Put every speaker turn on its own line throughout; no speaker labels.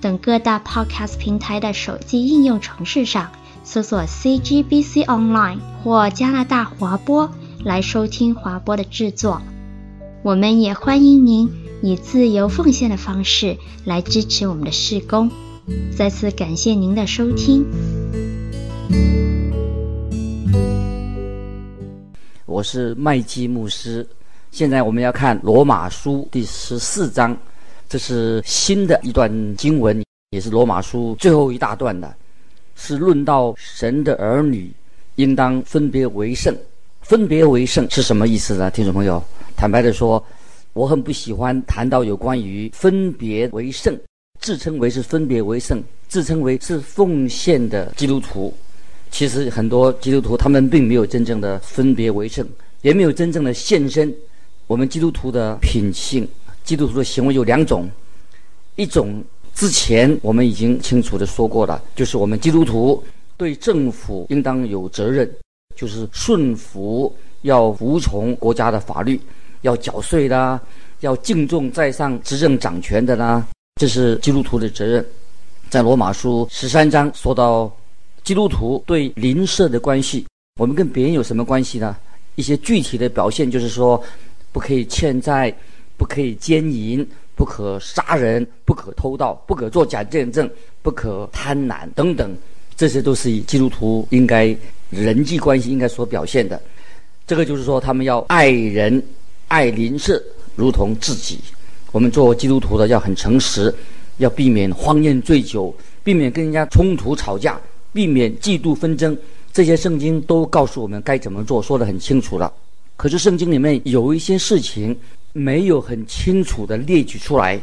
等各大 Podcast 平台的手机应用程式上搜索 CGBC Online 或加拿大华播来收听华播的制作。我们也欢迎您以自由奉献的方式来支持我们的事工。再次感谢您的收听。
我是麦基牧师。现在我们要看罗马书第十四章，这是新的一段经文，也是罗马书最后一大段的，是论到神的儿女应当分别为圣。分别为圣是什么意思呢？听众朋友，坦白的说，我很不喜欢谈到有关于分别为圣。自称为是分别为圣，自称为是奉献的基督徒，其实很多基督徒他们并没有真正的分别为圣，也没有真正的献身。我们基督徒的品性，基督徒的行为有两种，一种之前我们已经清楚的说过了，就是我们基督徒对政府应当有责任，就是顺服，要服从国家的法律，要缴税的，要敬重在上执政掌权的啦。这是基督徒的责任，在罗马书十三章说到基督徒对邻舍的关系，我们跟别人有什么关系呢？一些具体的表现就是说，不可以欠债，不可以奸淫，不可杀人，不可偷盗，不可作假见证，不可贪婪等等，这些都是以基督徒应该人际关系应该所表现的。这个就是说，他们要爱人、爱邻舍，如同自己。我们做基督徒的要很诚实，要避免荒宴醉酒，避免跟人家冲突吵架，避免嫉妒纷争。这些圣经都告诉我们该怎么做，说得很清楚了。可是圣经里面有一些事情没有很清楚地列举出来。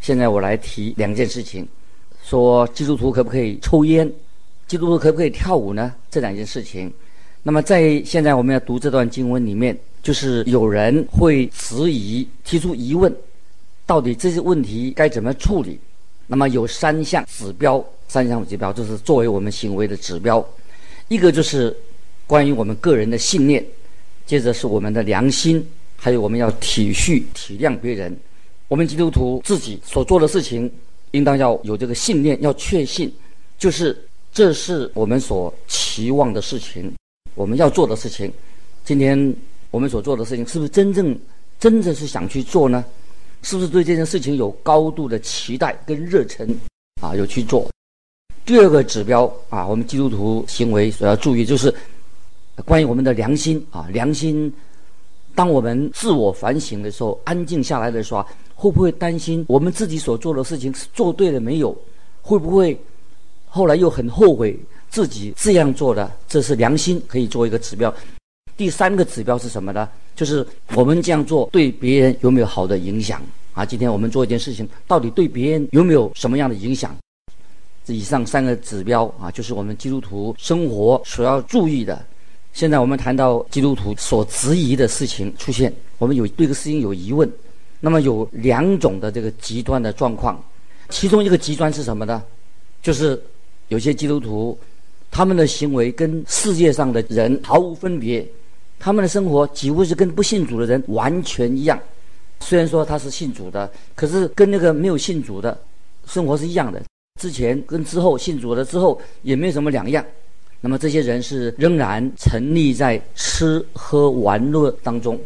现在我来提两件事情：说基督徒可不可以抽烟？基督徒可不可以跳舞呢？这两件事情。那么在现在我们要读这段经文里面，就是有人会质疑、提出疑问。到底这些问题该怎么处理？那么有三项指标，三项指标就是作为我们行为的指标。一个就是关于我们个人的信念，接着是我们的良心，还有我们要体恤体谅别人。我们基督徒自己所做的事情，应当要有这个信念，要确信，就是这是我们所期望的事情，我们要做的事情。今天我们所做的事情，是不是真正真的是想去做呢？是不是对这件事情有高度的期待跟热忱啊？有去做。第二个指标啊，我们基督徒行为所要注意就是关于我们的良心啊。良心，当我们自我反省的时候，安静下来的时候，会不会担心我们自己所做的事情是做对了没有？会不会后来又很后悔自己这样做的？这是良心可以做一个指标。第三个指标是什么呢？就是我们这样做对别人有没有好的影响啊？今天我们做一件事情，到底对别人有没有什么样的影响？这以上三个指标啊，就是我们基督徒生活所要注意的。现在我们谈到基督徒所质疑的事情出现，我们有对这个事情有疑问。那么有两种的这个极端的状况，其中一个极端是什么呢？就是有些基督徒他们的行为跟世界上的人毫无分别。他们的生活几乎是跟不信主的人完全一样，虽然说他是信主的，可是跟那个没有信主的生活是一样的。之前跟之后信主了之后也没有什么两样。那么这些人是仍然沉溺在吃喝玩乐当中，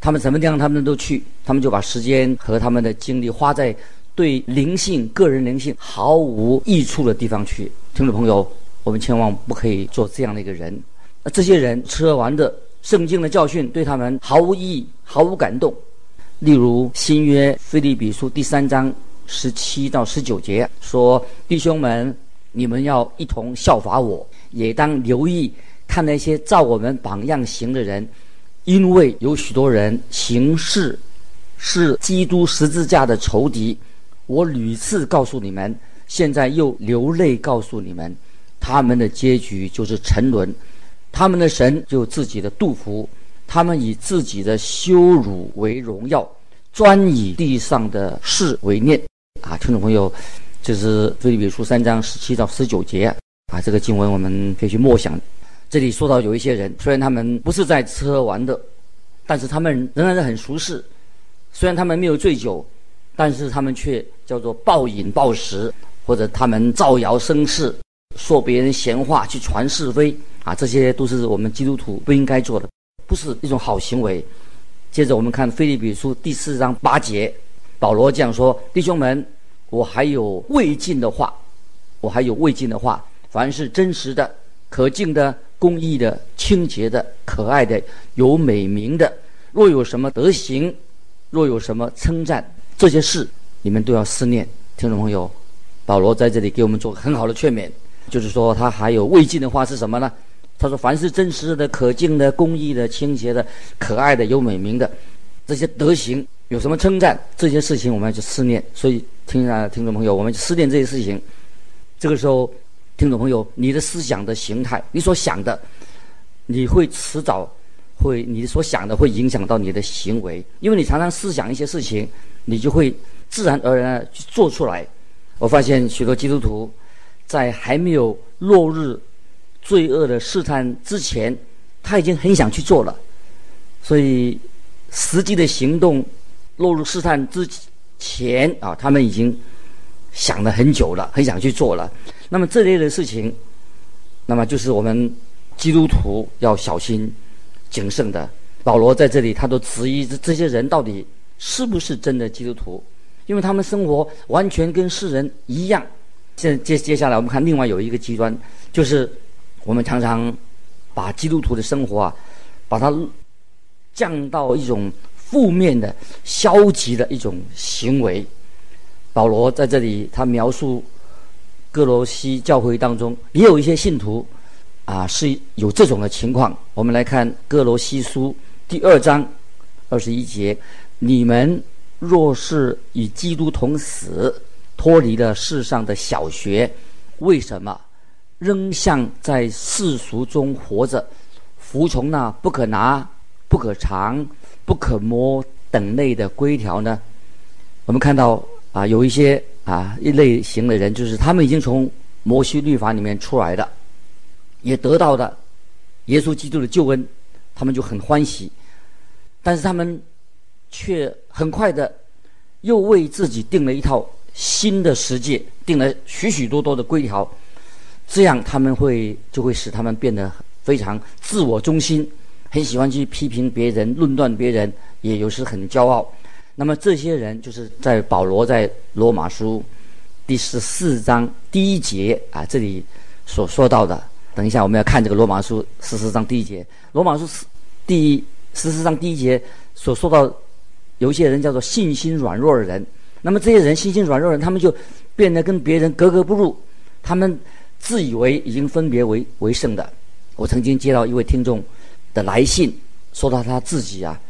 他们什么地方他们都去，他们就把时间和他们的精力花在对灵性、个人灵性毫无益处的地方去。听众朋友，我们千万不可以做这样的一个人。那这些人吃喝玩乐。圣经的教训对他们毫无意义、毫无感动。例如新约腓立比书第三章十七到十九节说：“弟兄们，你们要一同效法我，也当留意看那些照我们榜样行的人，因为有许多人行事是基督十字架的仇敌。我屡次告诉你们，现在又流泪告诉你们，他们的结局就是沉沦，他们的神就自己的肚腹，他们以自己的羞辱为荣耀，专以地上的事为念。啊，听众朋友，这是腓立比书三章十七到十九节啊，这个经文我们可以去默想。这里说到有一些人，虽然他们不是在吃喝玩乐，但是他们仍然是很俗世。虽然他们没有醉酒，但是他们却叫做暴饮暴食，或者他们造谣生事，说别人闲话，去传是非啊，这些都是我们基督徒不应该做的，不是一种好行为。接着我们看腓立比书第四章八节，保罗这样说：“弟兄们，我还有未尽的话，我还有未尽的话，凡是真实的、可敬的。”公义的、清洁的、可爱的、有美名的，若有什么德行，若有什么称赞，这些事你们都要思念。听众朋友，保罗在这里给我们做很好的劝勉，就是说他还有未尽的话是什么呢？他说：凡是真实的、可敬的、公义的、清洁的、可爱的、有美名的，这些德行有什么称赞，这些事情我们要去思念。所以，听啊，听众朋友，我们思念这些事情。这个时候。听众朋友，你的思想的形态，你所想的，你会迟早会，你所想的会影响到你的行为，因为你常常思想一些事情，你就会自然而然去做出来。我发现许多基督徒在还没有落入罪恶的试探之前，他已经很想去做了，所以实际的行动落入试探之前啊，他们已经想了很久了，很想去做了。那么这类的事情，那么就是我们基督徒要小心谨慎的。保罗在这里，他都质疑这这些人到底是不是真的基督徒，因为他们生活完全跟世人一样。现在接接下来，我们看另外有一个极端，就是我们常常把基督徒的生活啊，把它降到一种负面的、消极的一种行为。保罗在这里，他描述。歌罗西教会当中也有一些信徒，啊，是有这种的情况。我们来看歌罗西书第二章二十一节：你们若是与基督同死，脱离了世上的小学，为什么仍像在世俗中活着，服从那不可拿、不可尝、不可摸等类的规条呢？我们看到啊，有一些。啊，一类型的人就是他们已经从摩西律法里面出来的，也得到的耶稣基督的救恩，他们就很欢喜。但是他们却很快的又为自己定了一套新的十诫，定了许许多多的规条，这样他们会就会使他们变得非常自我中心，很喜欢去批评别人、论断别人，也有时很骄傲。那么这些人就是在保罗在罗马书第十四章第一节啊，这里所说到的。等一下我们要看这个罗马书十四章第一节。罗马书第十四章第一节所说到，有些人叫做信心软弱的人。那么这些人信心软弱的人，他们就变得跟别人格格不入。他们自以为已经分别为为圣的。我曾经接到一位听众的来信，说到他自己啊。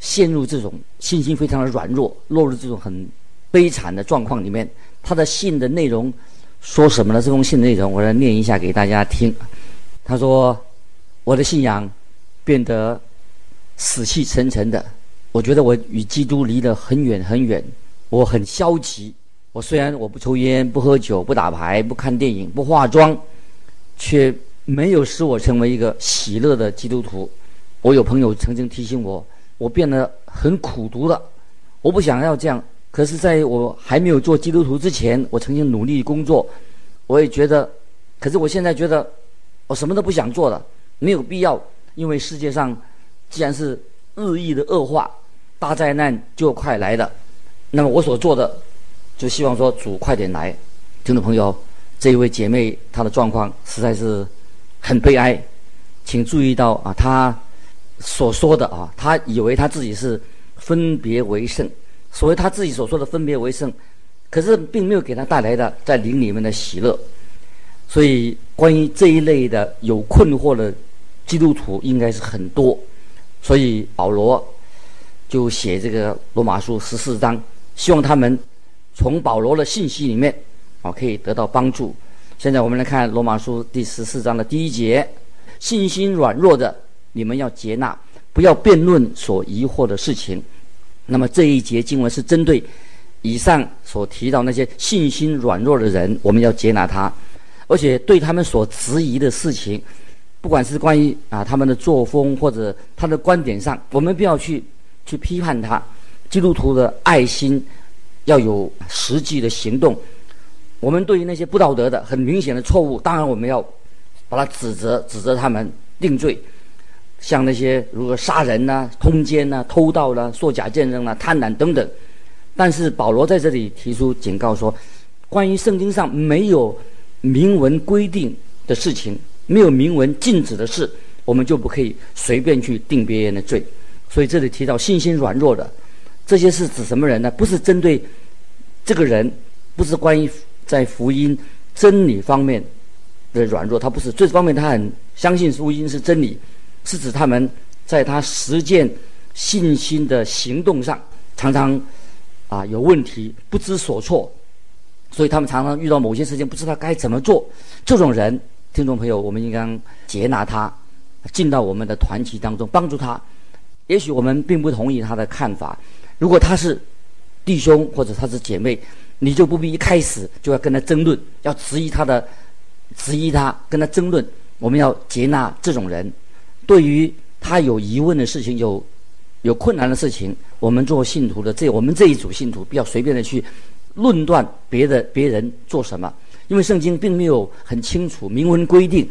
陷入这种信心非常的软弱，落入这种很悲惨的状况里面。他的信的内容说什么呢？这封信的内容，我来念一下给大家听。他说：“我的信仰变得死气沉沉的，我觉得我与基督离得很远很远，我很消极。我虽然我不抽烟、不喝酒、不打牌、不看电影、不化妆，却没有使我成为一个喜乐的基督徒。我有朋友曾经提醒我。”我变得很苦毒了，我不想要这样。可是，在我还没有做基督徒之前，我曾经努力工作，我也觉得。可是，我现在觉得我什么都不想做了，没有必要。因为世界上既然是日益的恶化，大灾难就快来了。那么，我所做的就希望说主快点来。听众朋友，这一位姐妹她的状况实在是很悲哀，请注意到啊，她。所说的啊，他以为他自己是分别为圣，所谓他自己所说的分别为圣，可是并没有给他带来的在灵里面的喜乐。所以，关于这一类的有困惑的基督徒，应该是很多。所以保罗就写这个罗马书十四章，希望他们从保罗的信息里面啊，可以得到帮助。现在我们来看罗马书第十四章的第一节：信心软弱的，你们要接纳，不要辩论所疑惑的事情。那么这一节经文是针对以上所提到那些信心软弱的人，我们要接纳他，而且对他们所质疑的事情，不管是关于啊他们的作风或者他的观点上，我们不要去去批判他。基督徒的爱心要有实际的行动。我们对于那些不道德的、很明显的错误，当然我们要把他指责、指责他们、定罪。像那些如果杀人呐、通奸呐、偷盗啦、作假见证啦、贪婪等等。但是保罗在这里提出警告说，关于圣经上没有明文规定的事情，没有明文禁止的事，我们就不可以随便去定别人的罪。所以这里提到信心软弱的，这些是指什么人呢？不是针对这个人，不是关于在福音真理方面的软弱，他不是这方面，他很相信福音是真理。是指他们在他实践信心的行动上，常常啊有问题，不知所措，所以他们常常遇到某些事情不知道该怎么做。这种人，听众朋友，我们应该接纳他，进到我们的团体当中，帮助他。也许我们并不同意他的看法，如果他是弟兄或者他是姐妹，你就不必一开始就要跟他争论，要质疑他的，质疑他，跟他争论。我们要接纳这种人。对于他有疑问的事情，有有困难的事情，我们做信徒的这我们这一组信徒，不要随便的去论断别的别人做什么，因为圣经并没有很清楚明文规定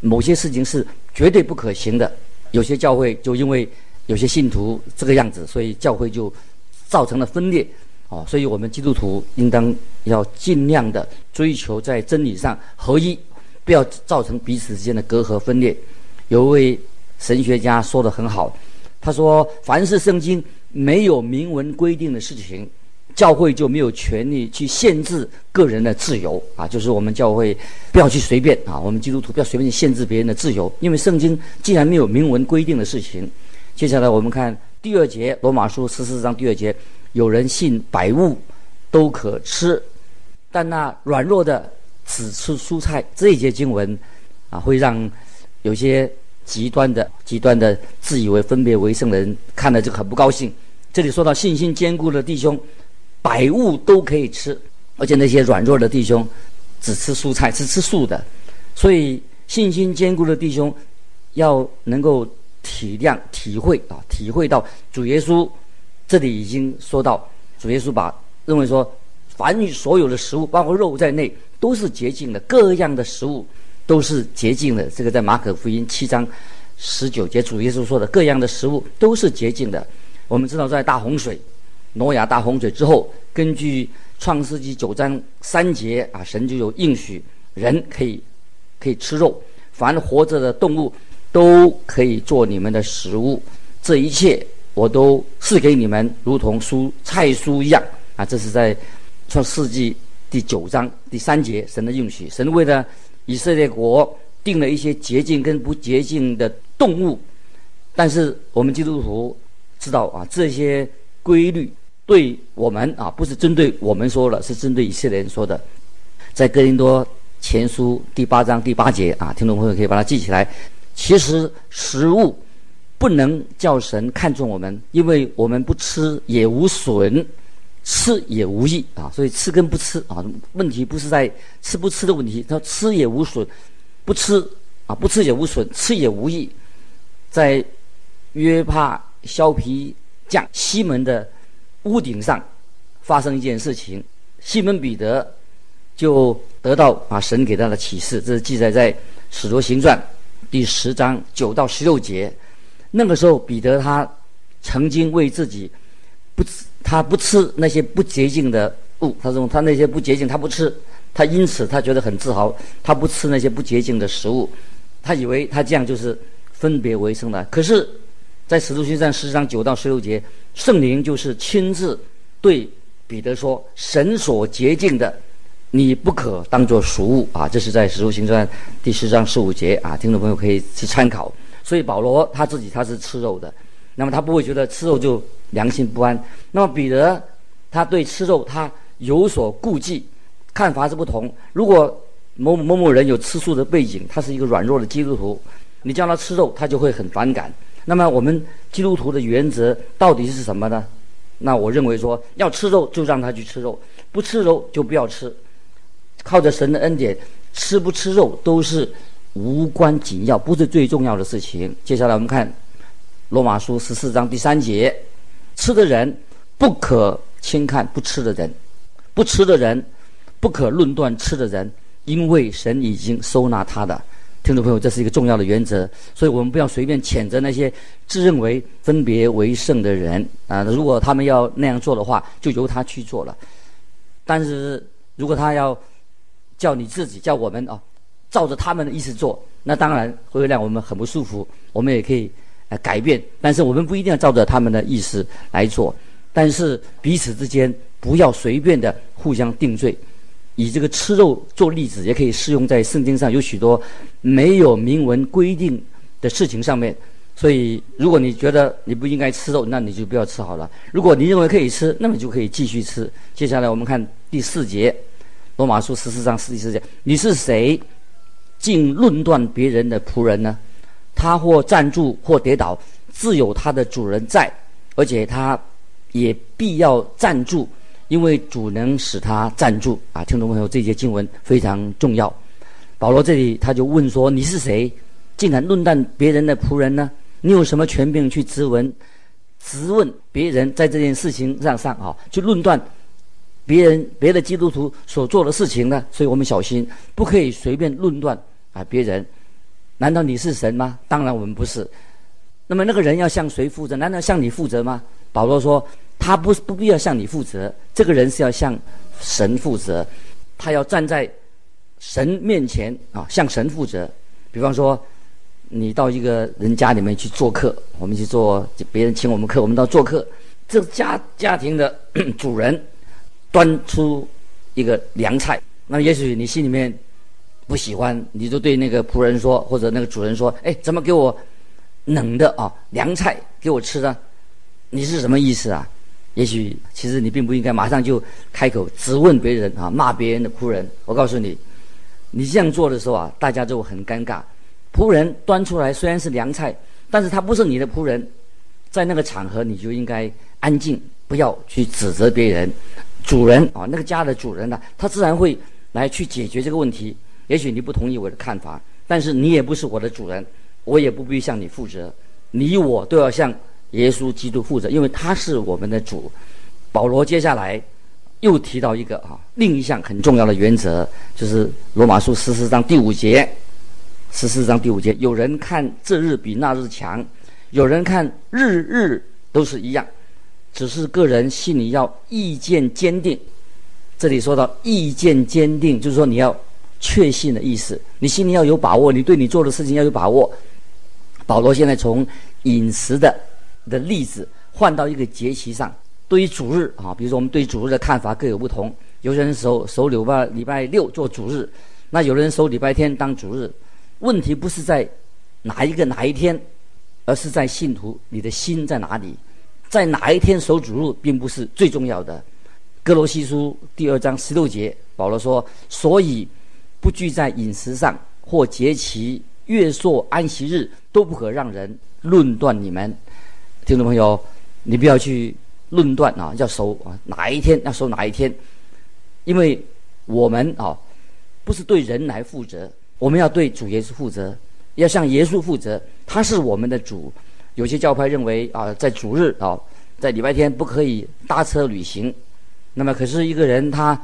某些事情是绝对不可行的。有些教会就因为有些信徒这个样子，所以教会就造成了分裂。哦，所以我们基督徒应当要尽量的追求在真理上合一，不要造成彼此之间的隔阂分裂。有位。神学家说得很好，他说：“凡是圣经没有明文规定的事情，教会就没有权利去限制个人的自由啊。就是我们教会不要去随便啊，我们基督徒不要随便去限制别人的自由，因为圣经既然没有明文规定的事情。接下来我们看第二节，罗马书十四章第二节：有人信百物都可吃，但那软弱的只吃蔬菜。这一节经文啊，会让有些。”极端的、极端的自以为分别为圣的人看了就很不高兴。这里说到信心坚固的弟兄，百物都可以吃，而且那些软弱的弟兄只吃蔬菜，只吃素的。所以信心坚固的弟兄要能够体谅、体会啊，体会到主耶稣这里已经说到，主耶稣把认为说，凡所有的食物，包括肉在内，都是洁净的，各样的食物。都是洁净的。这个在马可福音七章十九节，主耶稣说的各样的食物都是洁净的。我们知道，在大洪水，挪亚大洪水之后，根据创世纪九章三节啊，神就有应许，人可以可以吃肉，凡活着的动物都可以做你们的食物。这一切我都赐给你们，如同蔬菜蔬一样啊。这是在创世纪第九章第三节，神的应许，神为了。以色列国定了一些洁净跟不洁净的动物，但是我们基督徒知道啊，这些规律对我们啊，不是针对我们说了，是针对以色列人说的。在哥林多前书第八章第八节啊，听众朋友可以把它记起来。其实食物不能叫神看重我们，因为我们不吃也无损。吃也无益啊，所以吃跟不吃啊，问题不是在吃不吃的问题。他吃也无损，不吃啊，不吃也无损，吃也无益。在约帕削皮匠西门的屋顶上发生一件事情，西门彼得就得到啊神给他的启示，这是记载在《使徒行传》第十章九到十六节。那个时候，彼得他曾经为自己不。他不吃那些不洁净的物，他说他那些不洁净他不吃，他因此他觉得很自豪，他不吃那些不洁净的食物，他以为他这样就是分别为圣的。可是，在使徒行传十章九到十六节，圣灵就是亲自对彼得说：“神所洁净的，你不可当作俗物啊！”这是在使徒行传第十章十五节啊，听众朋友可以去参考。所以保罗他自己他是吃肉的，那么他不会觉得吃肉就。良心不安。那么彼得他对吃肉他有所顾忌，看法是不同。如果某某某人有吃素的背景，他是一个软弱的基督徒，你叫他吃肉，他就会很反感。那么我们基督徒的原则到底是什么呢？那我认为说，要吃肉就让他去吃肉，不吃肉就不要吃。靠着神的恩典，吃不吃肉都是无关紧要，不是最重要的事情。接下来我们看罗马书十四章第三节：吃的人不可轻看不吃的人，不吃的人不可论断吃的人，因为神已经收纳他的。听众朋友，这是一个重要的原则，所以我们不要随便谴责那些自认为分别为圣的人啊！如果他们要那样做的话，就由他去做了。但是如果他要叫你自己叫我们啊，照着他们的意思做，那当然会让我们很不舒服。我们也可以呃改变，但是我们不一定要照着他们的意思来做。但是彼此之间不要随便的互相定罪。以这个吃肉做例子，也可以适用在圣经上有许多没有明文规定的事情上面。所以，如果你觉得你不应该吃肉，那你就不要吃好了。如果你认为可以吃，那么就可以继续吃。接下来我们看第四节，罗马书十四章第四节：你是谁，竟论断别人的仆人呢？他或站住或跌倒，自有他的主人在，而且他也必要站住。因为主能使他站住啊！听众朋友，这节经文非常重要。保罗这里他就问说：“你是谁，竟敢论断别人的仆人呢？你有什么权柄去质问、质问别人在这件事情上上啊，去论断别人别的基督徒所做的事情呢？所以我们小心，不可以随便论断啊别人。难道你是神吗？当然我们不是。那么那个人要向谁负责？难道向你负责吗？保罗说。”他不不必要向你负责，这个人是要向神负责，他要站在神面前啊，向神负责。比方说，你到一个人家里面去做客，我们去做别人请我们客，我们到做客，这家家庭的 主人端出一个凉菜，那也许你心里面不喜欢，你就对那个仆人说，或者那个主人说：“哎，怎么给我冷的啊凉菜给我吃的？你是什么意思啊？”也许其实你并不应该马上就开口质问别人啊，骂别人的仆人。我告诉你，你这样做的时候啊，大家就很尴尬。仆人端出来虽然是凉菜，但是他不是你的仆人，在那个场合你就应该安静，不要去指责别人。主人啊，那个家的主人呢，他自然会来去解决这个问题。也许你不同意我的看法，但是你也不是我的主人，我也不必向你负责。你我都要向。耶稣基督负责，因为他是我们的主。保罗接下来又提到一个啊，另一项很重要的原则，就是罗马书十四章第五节。十四章第五节，有人看这日比那日强，有人看日日都是一样，只是个人心里要意见坚定。这里说到意见坚定，就是说你要确信的意思，你心里要有把握，你对你做的事情要有把握。保罗现在从饮食的。的例子换到一个节期上，对于主日啊，比如说我们对主日的看法各有不同。有些人守守礼拜礼拜六做主日，那有人守礼拜天当主日。问题不是在哪一个哪一天，而是在信徒你的心在哪里，在哪一天守主日并不是最重要的。哥罗西书第二章十六节，保罗说：“所以不拘在饮食上或节期、月朔、安息日，都不可让人论断你们。”听众朋友，你不要去论断啊，要守啊哪一天要守哪一天，因为我们啊不是对人来负责，我们要对主耶稣负责，要向耶稣负责，他是我们的主。有些教派认为啊，在主日啊，在礼拜天不可以搭车旅行，那么可是一个人他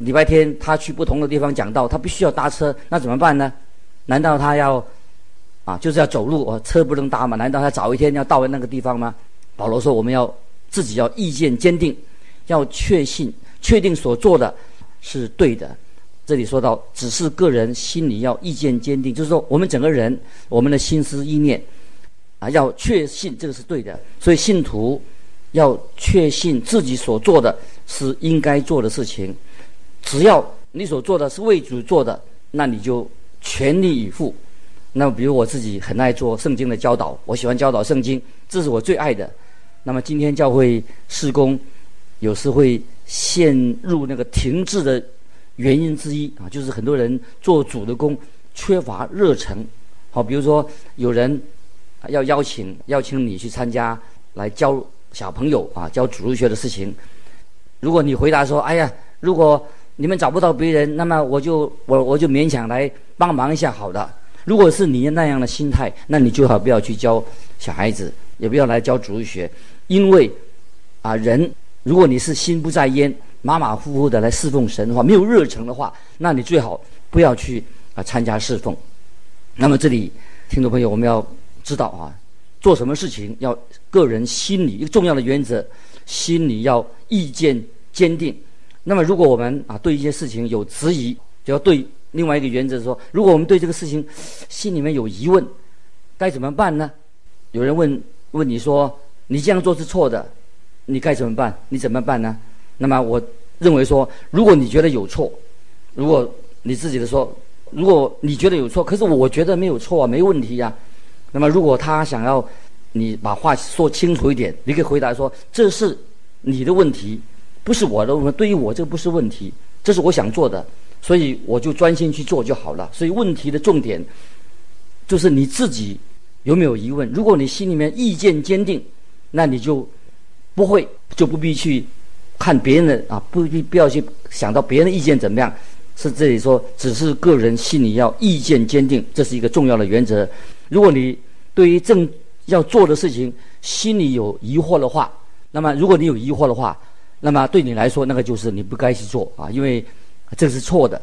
礼拜天他去不同的地方讲道，他必须要搭车，那怎么办呢？难道他要？啊，就是要走路，哦，车不能搭嘛？难道他早一天要到那个地方吗？保罗说，我们要自己要意见坚定，要确信、确定所做的是对的。这里说到，只是个人心里要意见坚定，就是说，我们整个人，我们的心思意念啊，要确信这个是对的。所以，信徒要确信自己所做的是应该做的事情。只要你所做的是为主做的，那你就全力以赴。那么，比如我自己很爱做圣经的教导，我喜欢教导圣经，这是我最爱的。那么今天教会事工有时会陷入那个停滞的原因之一啊，就是很多人做主的工缺乏热忱。好，比如说有人要邀请邀请你去参加来教小朋友啊，教主日学的事情。如果你回答说：“哎呀，如果你们找不到别人，那么我就我我就勉强来帮忙一下，好的。”如果是你那样的心态，那你最好不要去教小孩子，也不要来教主日学，因为啊，人如果你是心不在焉、马马虎虎的来侍奉神的话，没有热诚的话，那你最好不要去啊参加侍奉。那么这里，听众朋友，我们要知道啊，做什么事情要个人心里一个重要的原则，心里要意见坚定。那么如果我们啊对一些事情有质疑，就要对。另外一个原则说，如果我们对这个事情心里面有疑问，该怎么办呢？有人问问你说，你这样做是错的，你该怎么办？你怎么办呢？那么我认为说，如果你觉得有错，如果你自己的说，如果你觉得有错，可是我觉得没有错啊，没问题呀、那么如果他想要你把话说清楚一点，你可以回答说，这是你的问题，不是我的。对于我这个不是问题，这是我想做的。所以我就专心去做就好了。所以问题的重点就是你自己有没有疑问。如果你心里面意见坚定，那你就不会就不必去看别人的啊，不必不要去想到别人的意见怎么样。是这里说，只是个人心里要意见坚定，这是一个重要的原则。如果你对于正要做的事情心里有疑惑的话，那么如果你有疑惑的话，那么对你来说那个就是你不该去做啊，因为。这是错的，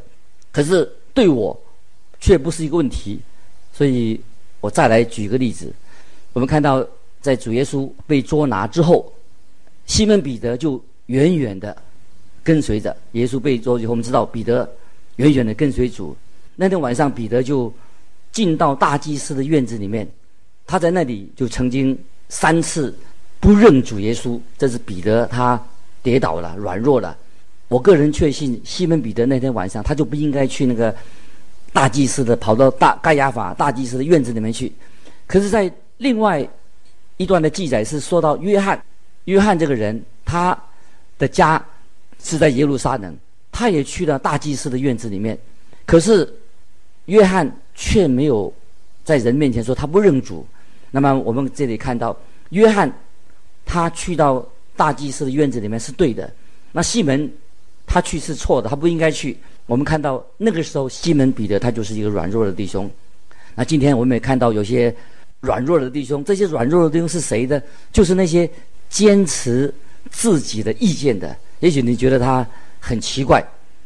可是对我却不是一个问题，所以我再来举个例子。我们看到，在主耶稣被捉拿之后，西门彼得就远远的跟随着耶稣被捉以后，我们知道彼得远远的跟随主。那天晚上，彼得就进到大祭司的院子里面，他在那里就曾经三次不认主耶稣。这是彼得他跌倒了，软弱了。我个人确信，西门彼得那天晚上他就不应该去那个大祭司的，跑到大盖亚法大祭司的院子里面去。可是，在另外一段的记载是说到约翰，约翰这个人，他的家是在耶路撒冷，他也去了大祭司的院子里面。可是，约翰却没有在人面前说他不认主。那么，我们这里看到，约翰他去到大祭司的院子里面是对的。那西门。他去是错的，他不应该去。我们看到那个时候，西门彼得他就是一个软弱的弟兄。那今天我们也看到有些软弱的弟兄，这些软弱的弟兄是谁呢？就是那些坚持自己的意见的。也许你觉得他很奇怪，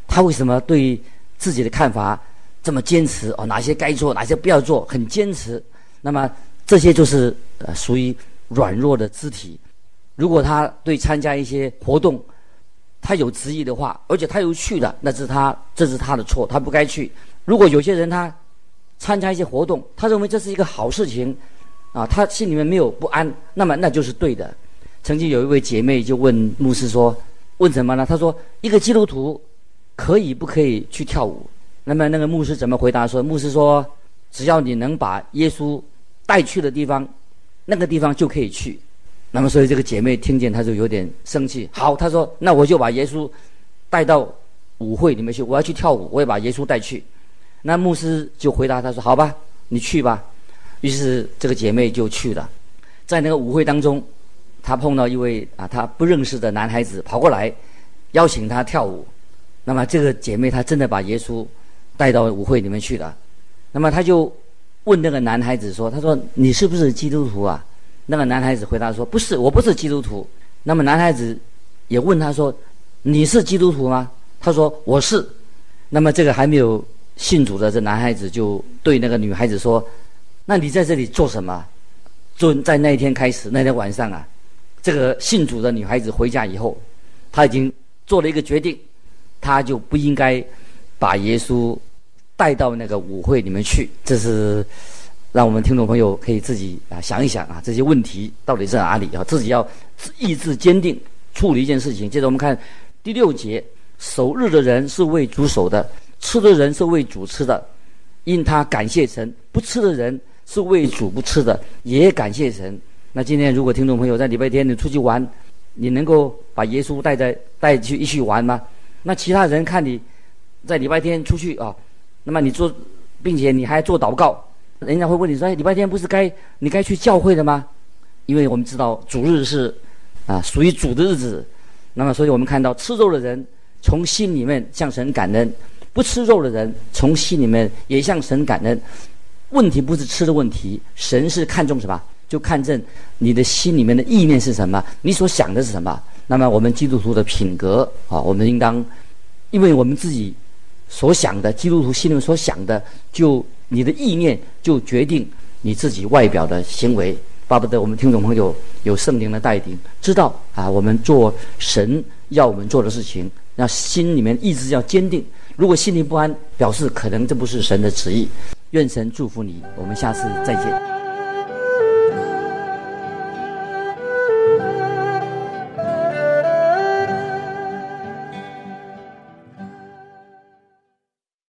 他为什么对自己的看法这么坚持？哦，哪些该做，哪些不要做，很坚持。那么这些就是呃属于软弱的肢体。如果他对参加一些活动，他有质疑的话，而且他又去了，那是他这是他的错，他不该去。如果有些人他参加一些活动，他认为这是一个好事情，啊，他心里面没有不安，那么那就是对的。曾经有一位姐妹就问牧师说：“问什么呢？”他说：“一个基督徒可以不可以去跳舞？”那么那个牧师怎么回答说：“牧师说，只要你能把耶稣带去的地方，那个地方就可以去。”那么，所以这个姐妹听见，她就有点生气。好，她说：“那我就把耶稣带到舞会里面去，我要去跳舞，我也把耶稣带去。”那牧师就回答她说：“好吧，你去吧。”于是这个姐妹就去了。在那个舞会当中，她碰到一位啊，她不认识的男孩子跑过来邀请她跳舞。那么这个姐妹她真的把耶稣带到舞会里面去了。那么她就问那个男孩子说：“她说你是不是基督徒啊？”那个男孩子回答说：“不是，我不是基督徒。”那么男孩子也问他说：“你是基督徒吗？”他说：“我是。”那么这个还没有信主的这男孩子就对那个女孩子说：“那你在这里做什么？”就在那一天开始，那天晚上啊，这个信主的女孩子回家以后，她已经做了一个决定，她就不应该把耶稣带到那个舞会里面去。这是。让我们听众朋友可以自己啊想一想啊，这些问题到底在哪里啊？自己要意志坚定处理一件事情。接着我们看第六节：守日的人是为主守的，吃的人是为主吃的，因他感谢神；不吃的人是为主不吃的，也感谢神。那今天如果听众朋友在礼拜天你出去玩，你能够把耶稣带在带去一起玩吗？那其他人看你在礼拜天出去啊，那么你做，并且你还做祷告，人家会问你说：“哎，礼拜天不是该你该去教会的吗？”因为我们知道主日是啊属于主的日子，那么所以我们看到吃肉的人从心里面向神感恩，不吃肉的人从心里面也向神感恩。问题不是吃的问题，神是看重什么？就看重你的心里面的意念是什么，你所想的是什么。那么我们基督徒的品格啊，我们应当，因为我们自己所想的，基督徒心里面所想的，就你的意念就决定你自己外表的行为。巴不得我们听众朋友有圣灵的带领，知道啊，我们做神要我们做的事情，那心里面意志要坚定。如果心里不安，表示可能这不是神的旨意。愿神祝福你，我们下次再见。